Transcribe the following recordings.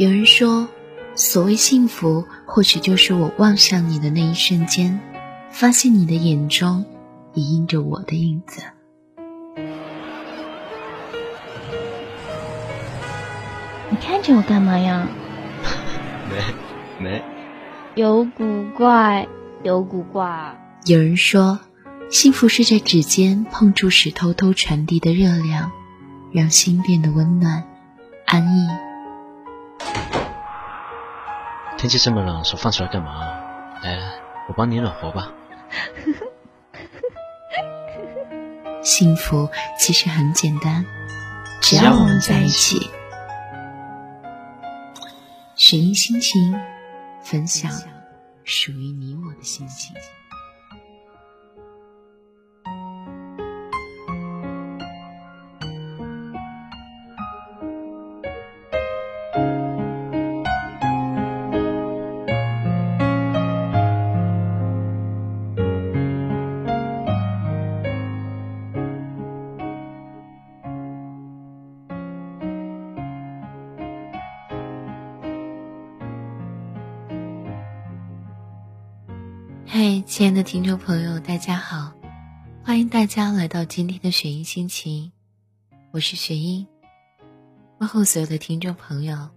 有人说，所谓幸福，或许就是我望向你的那一瞬间，发现你的眼中也映着我的影子。你看着我干嘛呀？没，没。有古怪，有古怪。有人说，幸福是在指尖碰触时偷偷传递的热量，让心变得温暖、安逸。天气这么冷，手放出来干嘛？来来，我帮你暖和吧。幸福其实很简单，只要我们在一起。寻觅心情，分享属于你我的心情。亲爱的听众朋友，大家好！欢迎大家来到今天的雪音心情，我是雪音，问候所有的听众朋友。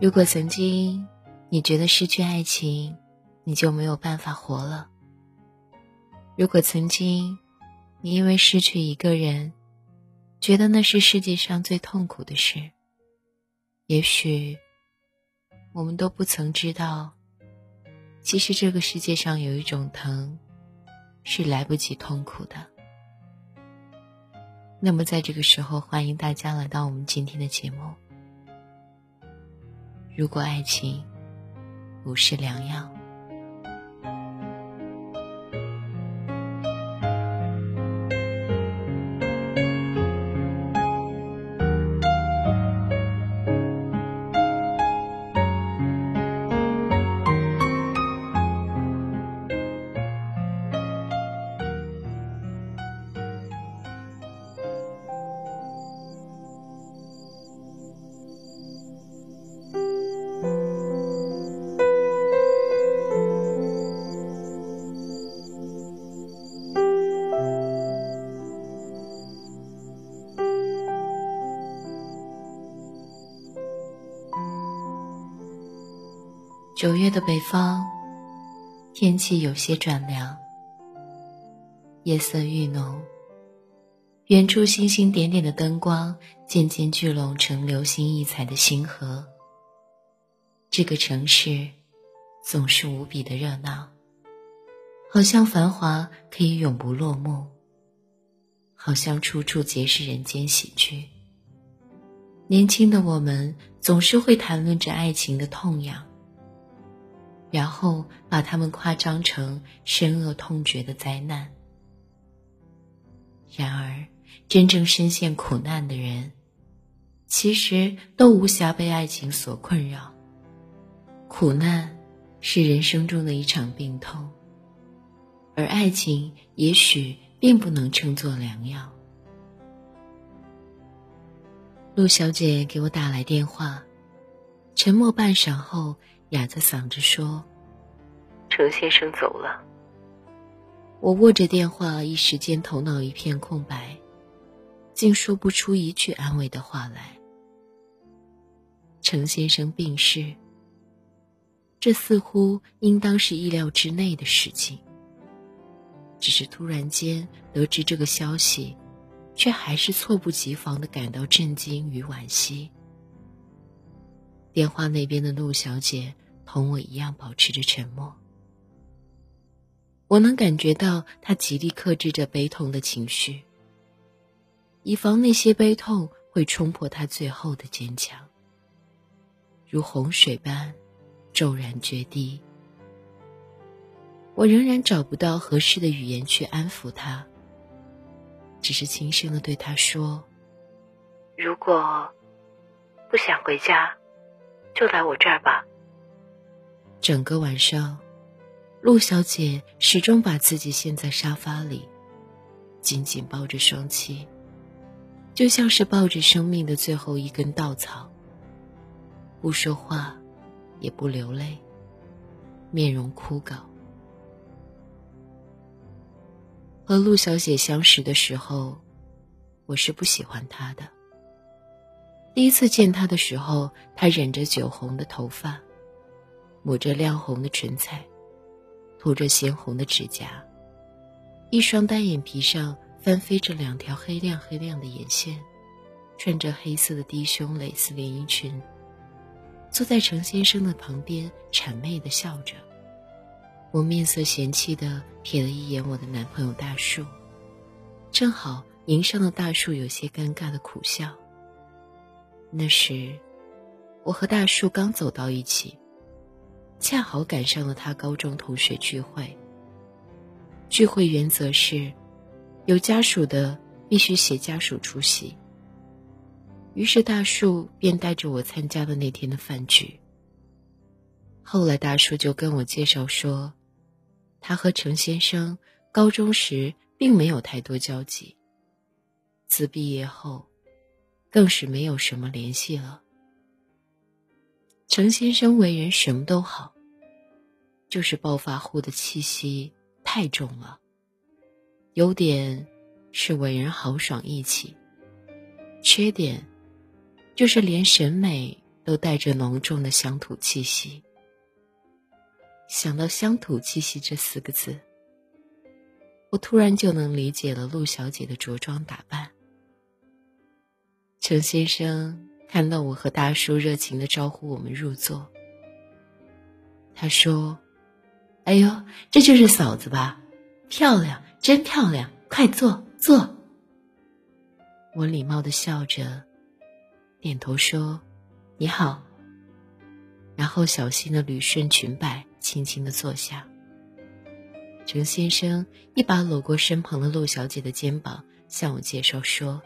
如果曾经。你觉得失去爱情，你就没有办法活了。如果曾经，你因为失去一个人，觉得那是世界上最痛苦的事，也许我们都不曾知道，其实这个世界上有一种疼，是来不及痛苦的。那么，在这个时候，欢迎大家来到我们今天的节目。如果爱情。不是良药。九月的北方，天气有些转凉，夜色愈浓。远处星星点点的灯光渐渐聚拢成流星溢彩的星河。这个城市总是无比的热闹，好像繁华可以永不落幕，好像处处皆是人间喜剧。年轻的我们总是会谈论着爱情的痛痒。然后把他们夸张成深恶痛绝的灾难。然而，真正深陷苦难的人，其实都无暇被爱情所困扰。苦难是人生中的一场病痛，而爱情也许并不能称作良药。陆小姐给我打来电话，沉默半晌后。哑着嗓子说：“程先生走了。”我握着电话，一时间头脑一片空白，竟说不出一句安慰的话来。程先生病逝，这似乎应当是意料之内的事情。只是突然间得知这个消息，却还是猝不及防的感到震惊与惋惜。电话那边的陆小姐同我一样保持着沉默。我能感觉到她极力克制着悲痛的情绪，以防那些悲痛会冲破她最后的坚强，如洪水般骤然决堤。我仍然找不到合适的语言去安抚她，只是轻声的对她说：“如果……”不想回家，就来我这儿吧。整个晚上，陆小姐始终把自己陷在沙发里，紧紧抱着双膝，就像是抱着生命的最后一根稻草。不说话，也不流泪，面容枯槁。和陆小姐相识的时候，我是不喜欢她的。第一次见他的时候，他染着酒红的头发，抹着亮红的唇彩，涂着鲜红的指甲，一双单眼皮上翻飞着两条黑亮黑亮的眼线，穿着黑色的低胸蕾丝连衣裙。坐在程先生的旁边，谄媚的笑着。我面色嫌弃的瞥了一眼我的男朋友大树，正好迎上了大树有些尴尬的苦笑。那时，我和大树刚走到一起，恰好赶上了他高中同学聚会。聚会原则是，有家属的必须携家属出席。于是大树便带着我参加了那天的饭局。后来大树就跟我介绍说，他和程先生高中时并没有太多交集，自毕业后，更是没有什么联系了。程先生为人什么都好，就是暴发户的气息太重了。优点是为人豪爽义气，缺点。就是连审美都带着浓重的乡土气息。想到“乡土气息”这四个字，我突然就能理解了陆小姐的着装打扮。程先生看到我和大叔热情的招呼我们入座，他说：“哎呦，这就是嫂子吧？漂亮，真漂亮！快坐坐。”我礼貌的笑着。点头说：“你好。”然后小心的捋顺裙摆，轻轻的坐下。程先生一把搂过身旁的陆小姐的肩膀，向我介绍说：“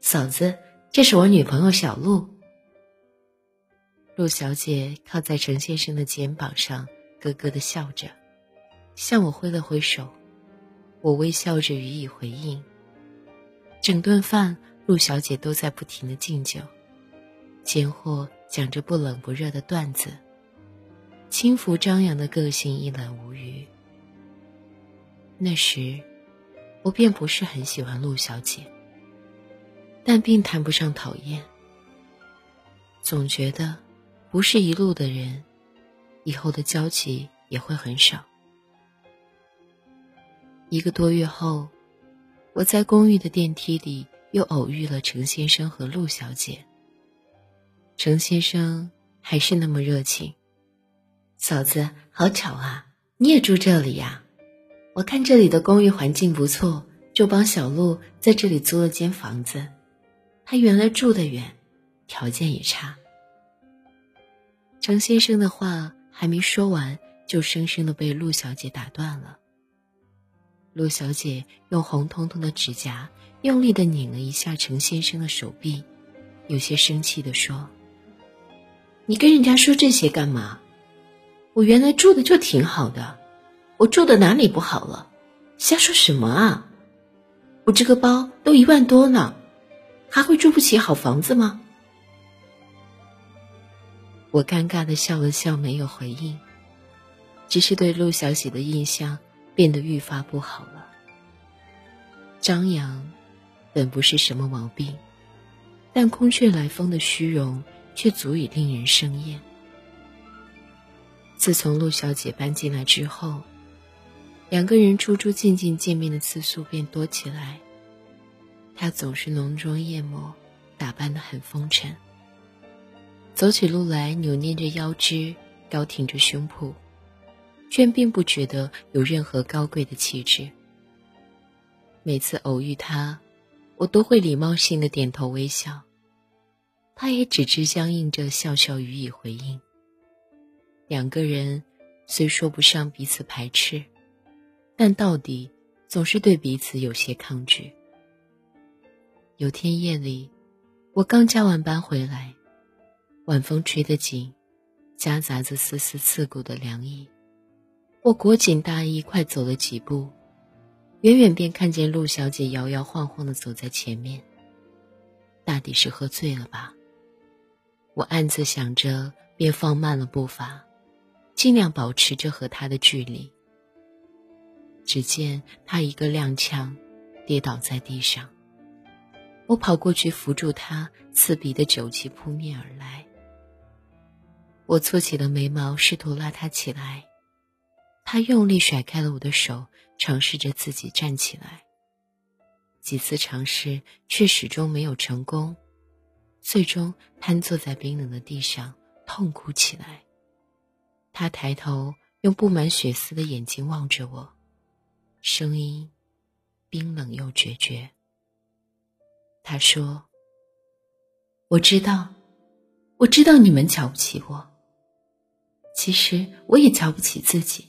嫂子，这是我女朋友小陆。”陆小姐靠在程先生的肩膀上，咯咯的笑着，向我挥了挥手，我微笑着予以回应。整顿饭，陆小姐都在不停的敬酒。间或讲着不冷不热的段子，轻浮张扬的个性一览无余。那时，我便不是很喜欢陆小姐，但并谈不上讨厌。总觉得，不是一路的人，以后的交集也会很少。一个多月后，我在公寓的电梯里又偶遇了程先生和陆小姐。程先生还是那么热情，嫂子，好巧啊！你也住这里呀？我看这里的公寓环境不错，就帮小陆在这里租了间房子。他原来住得远，条件也差。程先生的话还没说完，就生生的被陆小姐打断了。陆小姐用红彤彤的指甲用力的拧了一下程先生的手臂，有些生气的说。你跟人家说这些干嘛？我原来住的就挺好的，我住的哪里不好了？瞎说什么啊！我这个包都一万多呢，还会住不起好房子吗？我尴尬的笑了笑，没有回应，只是对陆小姐的印象变得愈发不好了。张扬本不是什么毛病，但空穴来风的虚荣。却足以令人生厌。自从陆小姐搬进来之后，两个人出出进进见面的次数便多起来。他总是浓妆艳抹，打扮得很风尘，走起路来扭捏着腰肢，高挺着胸脯，却并不觉得有任何高贵的气质。每次偶遇他，我都会礼貌性的点头微笑。他也只知僵硬着笑笑予以回应。两个人虽说不上彼此排斥，但到底总是对彼此有些抗拒。有天夜里，我刚加完班回来，晚风吹得紧，夹杂着丝丝刺骨的凉意。我裹紧大衣，快走了几步，远远便看见陆小姐摇摇晃晃的走在前面。大抵是喝醉了吧？我暗自想着，便放慢了步伐，尽量保持着和她的距离。只见她一个踉跄，跌倒在地上。我跑过去扶住他，刺鼻的酒气扑面而来。我蹙起了眉毛，试图拉他起来。他用力甩开了我的手，尝试着自己站起来。几次尝试却始终没有成功，最终瘫坐在冰冷的地上，痛哭起来。他抬头，用布满血丝的眼睛望着我，声音冰冷又决绝。他说：“我知道，我知道你们瞧不起我。其实我也瞧不起自己。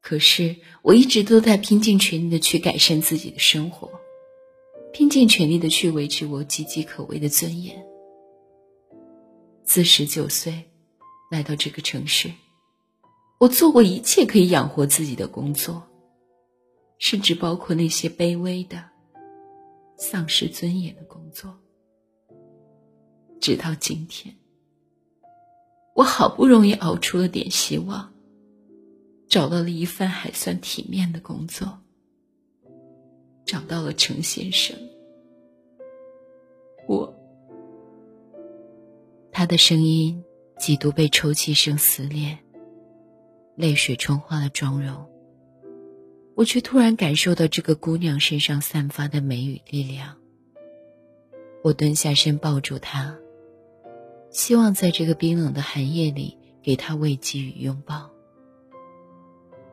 可是我一直都在拼尽全力的去改善自己的生活，拼尽全力的去维持我岌岌可危的尊严。自十九岁来到这个城市，我做过一切可以养活自己的工作，甚至包括那些卑微的。”丧失尊严的工作，直到今天，我好不容易熬出了点希望，找到了一份还算体面的工作，找到了程先生。我，他的声音几度被抽泣声撕裂，泪水冲花了妆容。我却突然感受到这个姑娘身上散发的美与力量。我蹲下身抱住她，希望在这个冰冷的寒夜里给她慰藉与拥抱。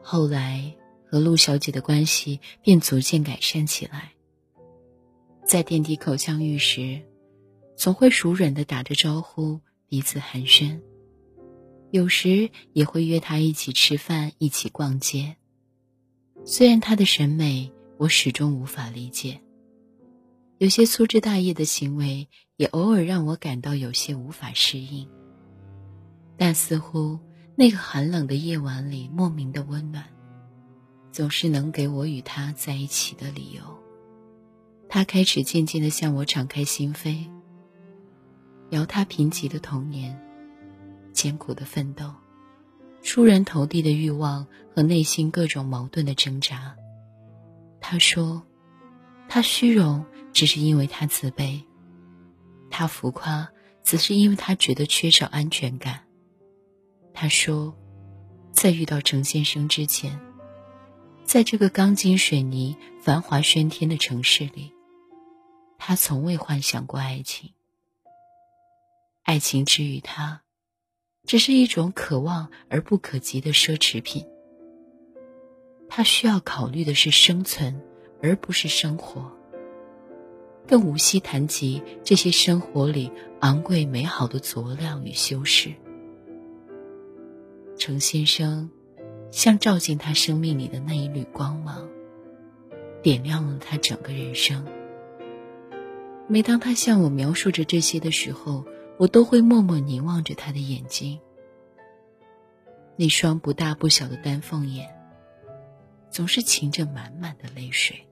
后来和陆小姐的关系便逐渐改善起来。在电梯口相遇时，总会熟稔的打着招呼，彼此寒暄；有时也会约她一起吃饭，一起逛街。虽然他的审美我始终无法理解，有些粗枝大叶的行为也偶尔让我感到有些无法适应。但似乎那个寒冷的夜晚里莫名的温暖，总是能给我与他在一起的理由。他开始渐渐的向我敞开心扉，聊他贫瘠的童年，艰苦的奋斗。出人头地的欲望和内心各种矛盾的挣扎。他说：“他虚荣，只是因为他自卑；他浮夸，只是因为他觉得缺少安全感。”他说：“在遇到程先生之前，在这个钢筋水泥、繁华喧天的城市里，他从未幻想过爱情。爱情之于他。”只是一种可望而不可及的奢侈品。他需要考虑的是生存，而不是生活。更无需谈及这些生活里昂贵美好的佐料与修饰。程先生，像照进他生命里的那一缕光芒，点亮了他整个人生。每当他向我描述着这些的时候，我都会默默凝望着他的眼睛，那双不大不小的丹凤眼，总是噙着满满的泪水。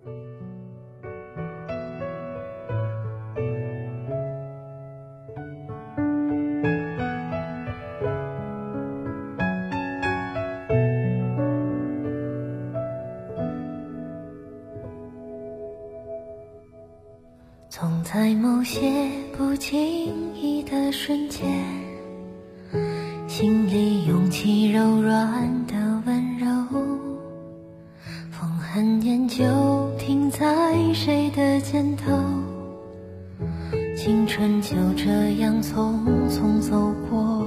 这样匆匆走过，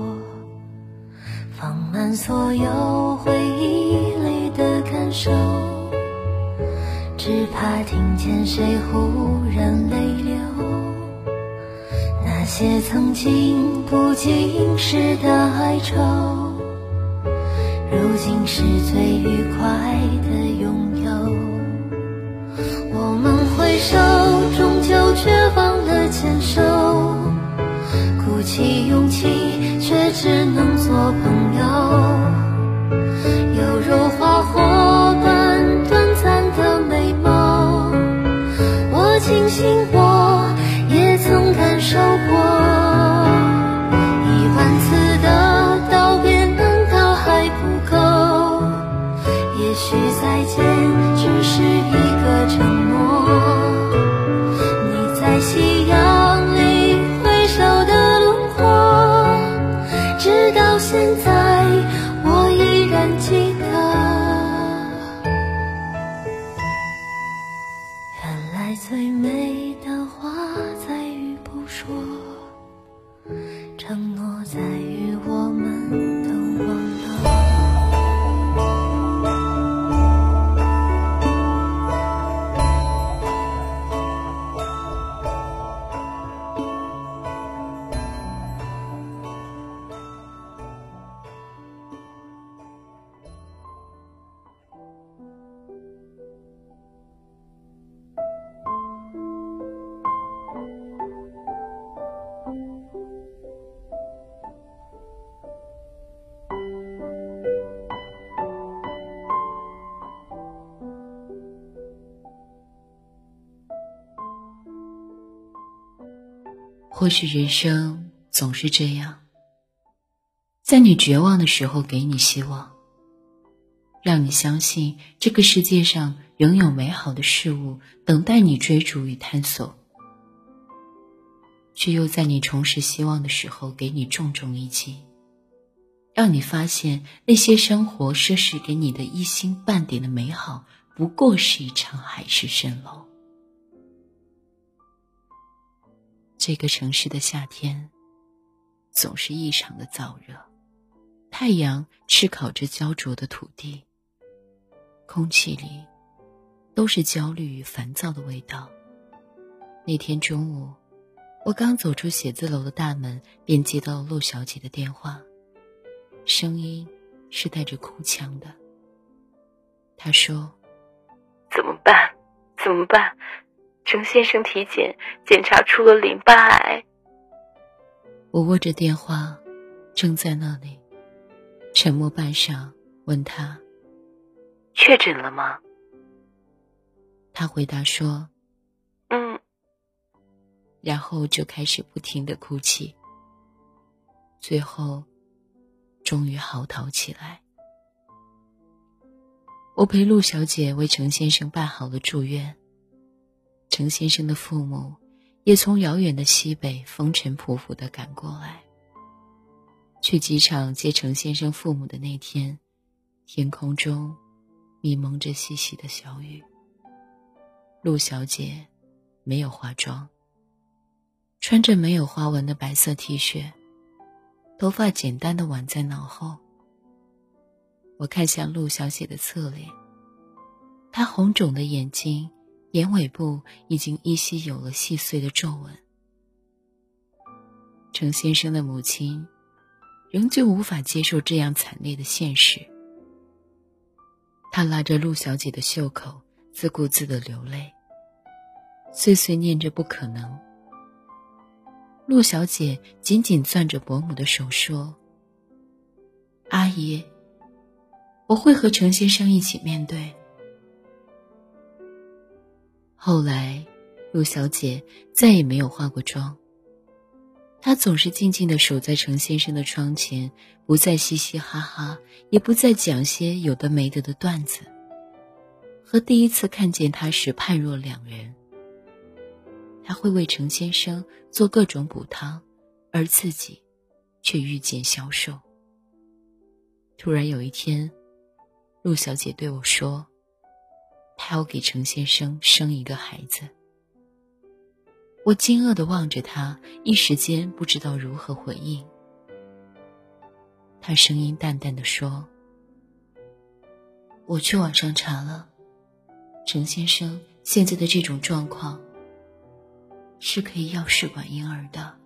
放慢所有回忆里的感受。只怕听见谁忽然泪流，那些曾经不经事的哀愁，如今是最愉快的拥有。我们挥手，终究却忘了牵手，鼓起勇气却只能做朋友。犹如花火般短暂的美梦我庆幸我也曾感受过。一万次的道别难道还不够？也许再见或许人生总是这样，在你绝望的时候给你希望，让你相信这个世界上仍有美好的事物等待你追逐与探索，却又在你重拾希望的时候给你重重一击，让你发现那些生活奢侈给你的一星半点的美好，不过是一场海市蜃楼。这个城市的夏天总是异常的燥热，太阳炙烤着焦灼的土地，空气里都是焦虑与烦躁的味道。那天中午，我刚走出写字楼的大门，便接到陆小姐的电话，声音是带着哭腔的。她说：“怎么办？怎么办？”程先生体检检查出了淋巴癌。我握着电话，正在那里，沉默半晌，问他：“确诊了吗？”他回答说：“嗯。”然后就开始不停的哭泣，最后，终于嚎啕起来。我陪陆小姐为程先生办好了住院。程先生的父母也从遥远的西北风尘仆仆的赶过来。去机场接程先生父母的那天，天空中迷蒙着细细的小雨。陆小姐没有化妆，穿着没有花纹的白色 T 恤，头发简单的挽在脑后。我看向陆小姐的侧脸，她红肿的眼睛。眼尾部已经依稀有了细碎的皱纹。程先生的母亲仍旧无法接受这样惨烈的现实，他拉着陆小姐的袖口，自顾自的流泪，碎碎念着不可能。陆小姐紧紧攥着伯母的手说：“阿姨，我会和程先生一起面对。”后来，陆小姐再也没有化过妆。她总是静静的守在程先生的窗前，不再嘻嘻哈哈，也不再讲些有的没的的段子。和第一次看见他时判若两人。他会为程先生做各种补汤，而自己却愈见消瘦。突然有一天，陆小姐对我说。他要给程先生生一个孩子，我惊愕的望着他，一时间不知道如何回应。他声音淡淡的说：“我去网上查了，程先生现在的这种状况是可以要试管婴儿的。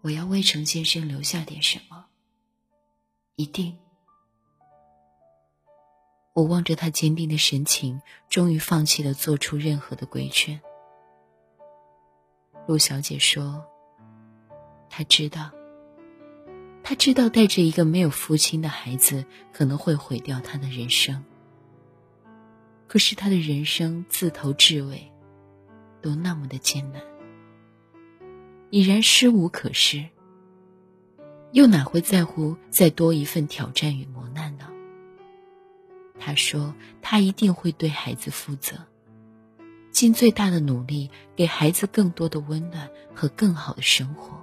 我要为程先生留下点什么，一定。”我望着他坚定的神情，终于放弃了做出任何的规劝。陆小姐说：“她知道，她知道带着一个没有父亲的孩子可能会毁掉她的人生。可是她的人生自头至尾都那么的艰难，已然失无可失，又哪会在乎再多一份挑战与磨难？他说：“他一定会对孩子负责，尽最大的努力给孩子更多的温暖和更好的生活。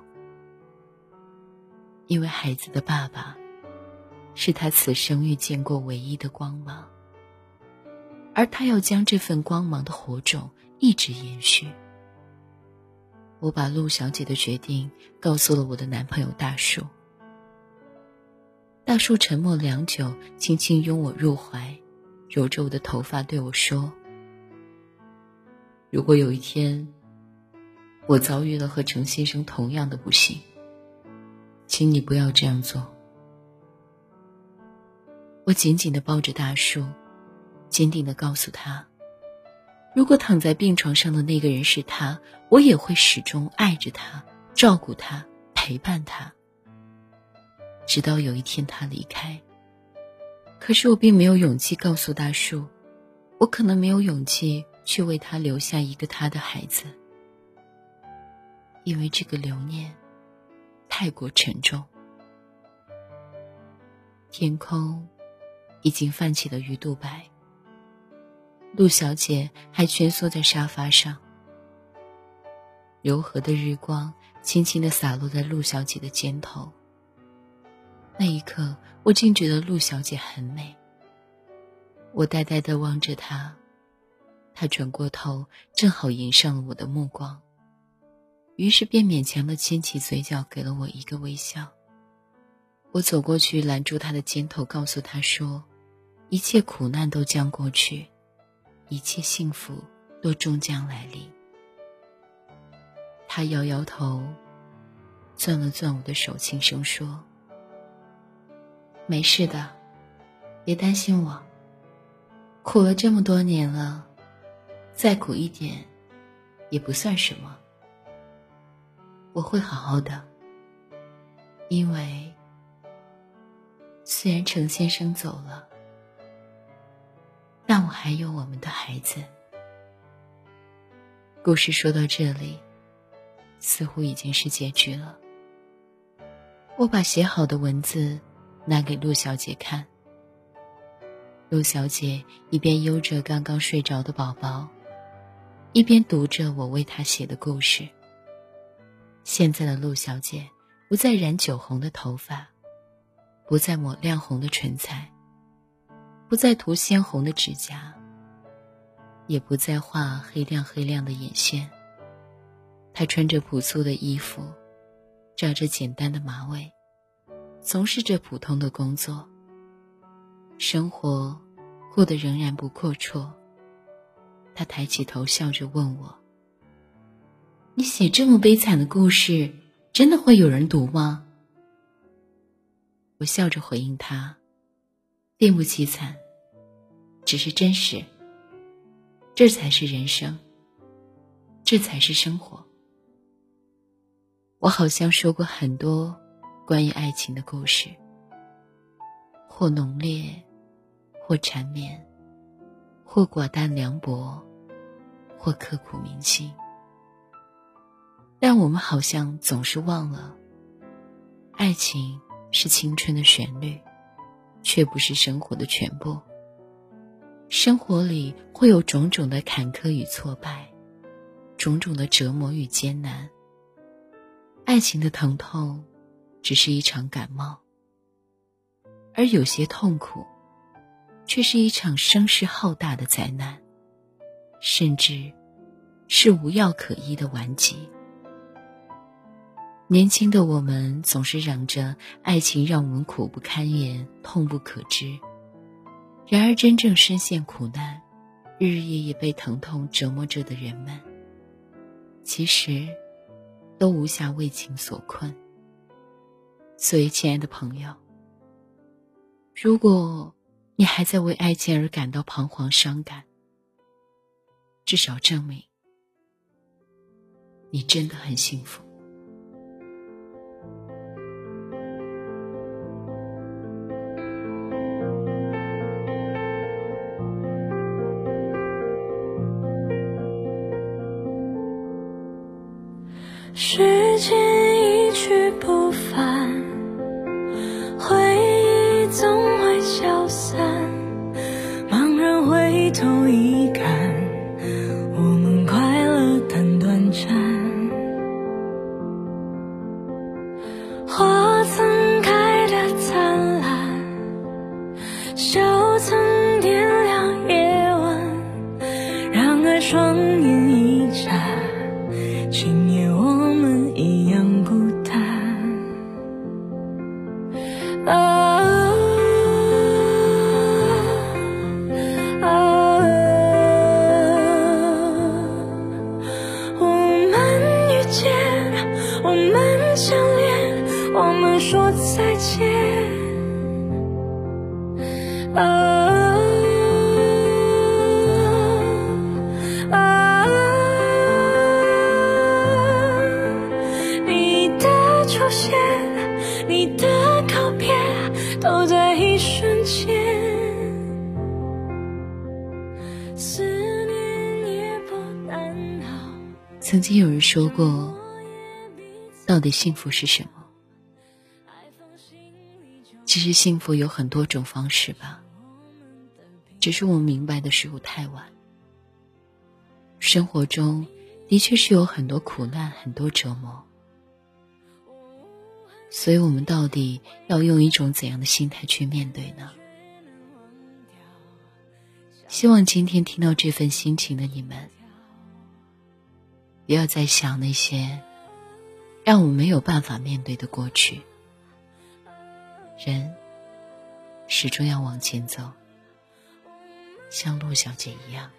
因为孩子的爸爸，是他此生遇见过唯一的光芒，而他要将这份光芒的火种一直延续。”我把陆小姐的决定告诉了我的男朋友大树。大树沉默良久，轻轻拥我入怀，揉着我的头发对我说：“如果有一天，我遭遇了和程先生同样的不幸，请你不要这样做。”我紧紧的抱着大树，坚定的告诉他：“如果躺在病床上的那个人是他，我也会始终爱着他，照顾他，陪伴他。”直到有一天他离开。可是我并没有勇气告诉大树，我可能没有勇气去为他留下一个他的孩子，因为这个留念太过沉重。天空已经泛起了鱼肚白。陆小姐还蜷缩在沙发上，柔和的日光轻轻的洒落在陆小姐的肩头。那一刻，我竟觉得陆小姐很美。我呆呆的望着她，她转过头，正好迎上了我的目光，于是便勉强的牵起嘴角，给了我一个微笑。我走过去拦住她的肩头，告诉她说：“一切苦难都将过去，一切幸福都终将来临。”她摇摇头，攥了攥我的手，轻声说。没事的，别担心我。苦了这么多年了，再苦一点，也不算什么。我会好好的，因为虽然程先生走了，但我还有我们的孩子。故事说到这里，似乎已经是结局了。我把写好的文字。拿给陆小姐看。陆小姐一边悠着刚刚睡着的宝宝，一边读着我为她写的故事。现在的陆小姐不再染酒红的头发，不再抹亮红的唇彩，不再涂鲜红的指甲，也不再画黑亮黑亮的眼线。她穿着朴素的衣服，扎着简单的马尾。从事着普通的工作，生活过得仍然不阔绰。他抬起头，笑着问我：“你写这么悲惨的故事，真的会有人读吗？”我笑着回应他：“并不凄惨，只是真实。这才是人生，这才是生活。”我好像说过很多。关于爱情的故事，或浓烈，或缠绵，或寡淡凉薄，或刻骨铭心。但我们好像总是忘了，爱情是青春的旋律，却不是生活的全部。生活里会有种种的坎坷与挫败，种种的折磨与艰难。爱情的疼痛。只是一场感冒，而有些痛苦，却是一场声势浩大的灾难，甚至是无药可医的顽疾。年轻的我们总是嚷着爱情让我们苦不堪言、痛不可支，然而真正深陷苦难、日日夜夜被疼痛折磨着的人们，其实都无暇为情所困。所以，亲爱的朋友，如果你还在为爱情而感到彷徨伤感，至少证明你真的很幸福。时在一瞬间。思念也不难熬。曾经有人说过，到底幸福是什么？其实幸福有很多种方式吧，只是我们明白的时候太晚。生活中的确是有很多苦难，很多折磨，所以我们到底要用一种怎样的心态去面对呢？希望今天听到这份心情的你们，不要再想那些让我们没有办法面对的过去。人始终要往前走，像陆小姐一样。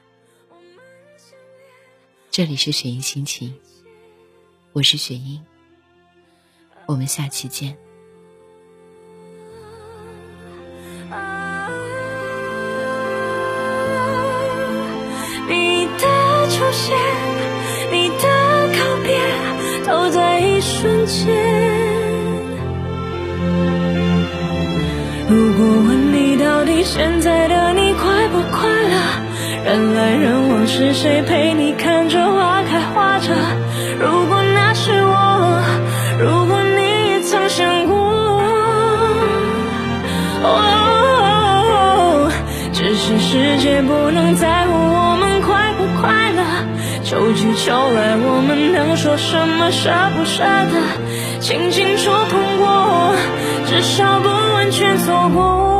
这里是雪音心情，我是雪音，我们下期见。你的出现，你的告别，都在一瞬间。如果问你到底现在的你快不快乐？人来人往，是谁陪你也不能在乎我们快不快乐。秋去秋来，我们能说什么舍不舍得？轻轻触碰过，至少不完全错过。